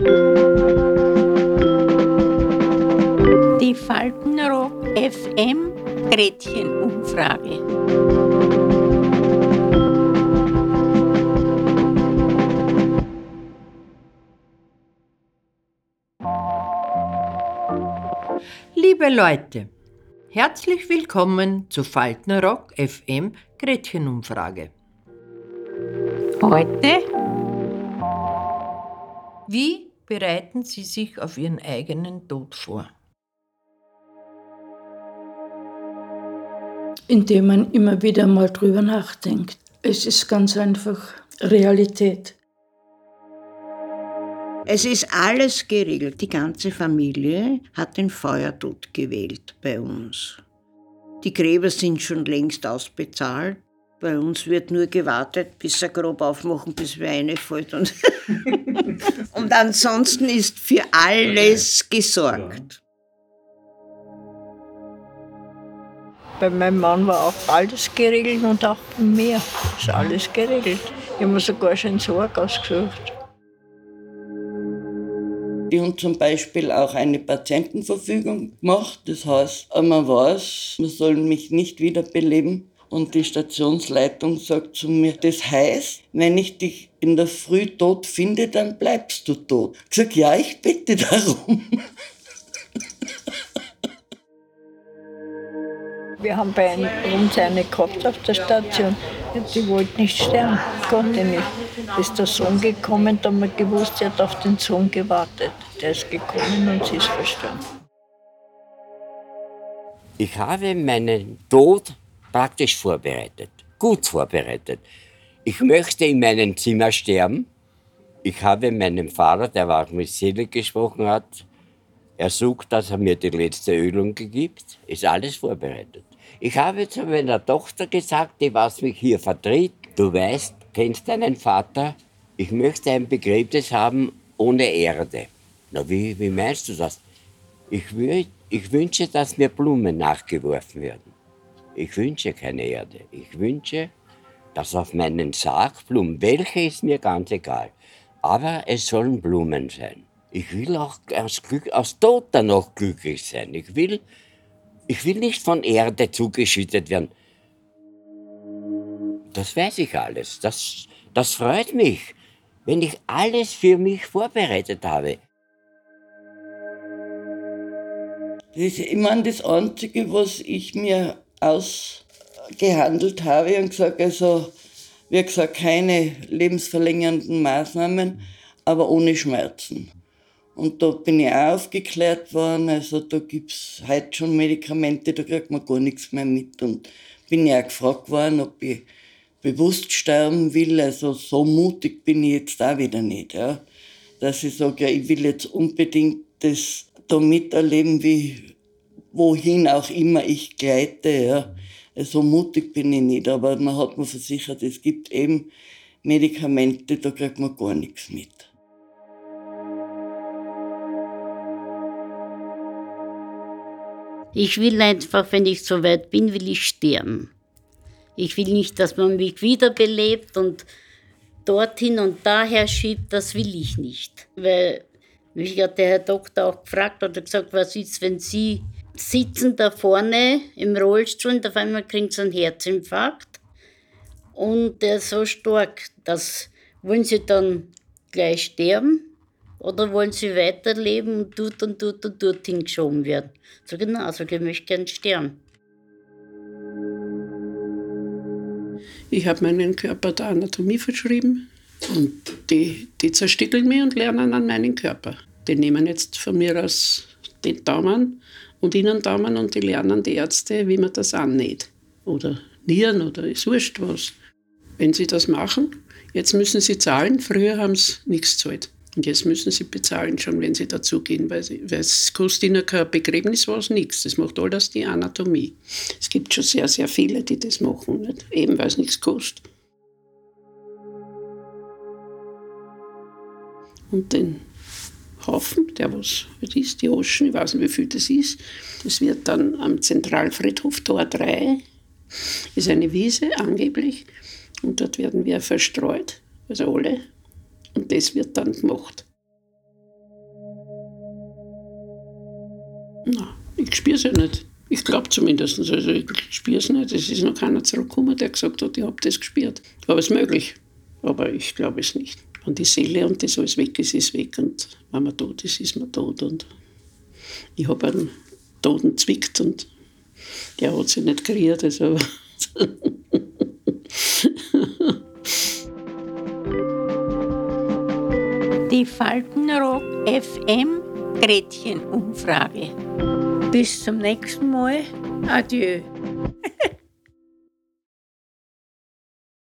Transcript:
Die Faltenrock FM Gretchenumfrage. Liebe Leute, herzlich willkommen zu Faltenrock FM Gretchenumfrage. Heute Wie bereiten Sie sich auf Ihren eigenen Tod vor? indem man immer wieder mal drüber nachdenkt. Es ist ganz einfach Realität. Es ist alles geregelt. Die ganze Familie hat den Feuertod gewählt bei uns. Die Gräber sind schon längst ausbezahlt. Bei uns wird nur gewartet, bis er grob aufmachen, bis Weine fällt. Und, und ansonsten ist für alles gesorgt. Bei meinem Mann war auch alles geregelt und auch bei mir ist alles geregelt. Ich habe mir sogar schon Sorg ausgesucht. Die haben zum Beispiel auch eine Patientenverfügung gemacht. Das heißt, man weiß, man soll mich nicht wiederbeleben. Und die Stationsleitung sagt zu mir, das heißt, wenn ich dich in der Früh tot finde, dann bleibst du tot. Ich sag, ja, ich bitte darum. Wir haben bei uns eine gehabt auf der Station. Die wollte nicht sterben, konnte nicht. Ist der Sohn gekommen, da haben wir gewusst, sie hat auf den Sohn gewartet. Der ist gekommen und sie ist verstorben. Ich habe meinen Tod praktisch vorbereitet, gut vorbereitet. Ich möchte in meinem Zimmer sterben. Ich habe meinem Vater, der war auch mit Seele gesprochen hat, ersucht, dass er mir die letzte Ölung gibt. Ist alles vorbereitet. Ich habe zu meiner Tochter gesagt, die was mich hier vertritt, du weißt, kennst deinen Vater, ich möchte ein Begräbnis haben ohne Erde. Na, wie, wie meinst du das? Ich, will, ich wünsche, dass mir Blumen nachgeworfen werden. Ich wünsche keine Erde. Ich wünsche, dass auf meinen Sarg Blumen, welche ist mir ganz egal, aber es sollen Blumen sein. Ich will auch aus, Glück, aus dann noch glücklich sein. Ich will, ich will nicht von Erde zugeschüttet werden. Das weiß ich alles. Das, das freut mich, wenn ich alles für mich vorbereitet habe. Das ist immer das Einzige, was ich mir ausgehandelt habe und gesagt, also, wie gesagt, keine lebensverlängernden Maßnahmen, aber ohne Schmerzen. Und da bin ich auch aufgeklärt worden, also da gibt es heute schon Medikamente, da kriegt man gar nichts mehr mit. Und bin ja auch gefragt worden, ob ich bewusst sterben will, also so mutig bin ich jetzt auch wieder nicht, ja. Dass ich sage, ja, ich will jetzt unbedingt das da miterleben, wie, wohin auch immer ich gleite, ja. So mutig bin ich nicht, aber man hat mir versichert, es gibt eben Medikamente, da kriegt man gar nichts mit. Ich will einfach, wenn ich so weit bin, will ich sterben. Ich will nicht, dass man mich wiederbelebt und dorthin und daher schiebt, das will ich nicht. Weil mich hat der Herr Doktor auch gefragt oder gesagt, was ist, wenn Sie sitzen da vorne im Rollstuhl und auf einmal kriegen Sie einen Herzinfarkt und der ist so stark, dass wollen Sie dann gleich sterben oder wollen Sie weiterleben und dort und dort und dorthin geschoben werden? So genau, also ich möchte gern sterben. Ich habe meinen Körper der Anatomie verschrieben und die, die zerstückeln mich und lernen an meinen Körper. Die nehmen jetzt von mir aus den Daumen und Innendaumen und die lernen die Ärzte, wie man das annäht. Oder Nieren oder ist wurscht was. Wenn sie das machen, jetzt müssen sie zahlen. Früher haben sie nichts gezahlt. Und jetzt müssen sie bezahlen, schon wenn sie dazugehen, weil, weil es kostet ihnen kein Begräbnis was, nichts. Das macht alles die Anatomie. Es gibt schon sehr, sehr viele, die das machen, nicht? eben weil es nichts kostet. Und den Haufen, der was ist, die Oschen, ich weiß nicht, wie viel das ist. Das wird dann am Zentralfriedhof Tor 3, ist eine Wiese angeblich, und dort werden wir verstreut, also alle, und das wird dann gemacht. Na, ich spüre es ja nicht. Ich glaube zumindest, also ich spüre es nicht. Es ist noch keiner zurückgekommen, der gesagt hat, ich habe das gespürt. Aber es ist möglich, aber ich glaube es nicht. Wenn die Seele und das alles weg ist, ist weg. Und wenn man tot ist, ist man tot. Und ich habe einen Toten zwickt und der hat sich nicht kreiert. Also Die Faltenrock FM Gretchenumfrage. Bis zum nächsten Mal. Adieu.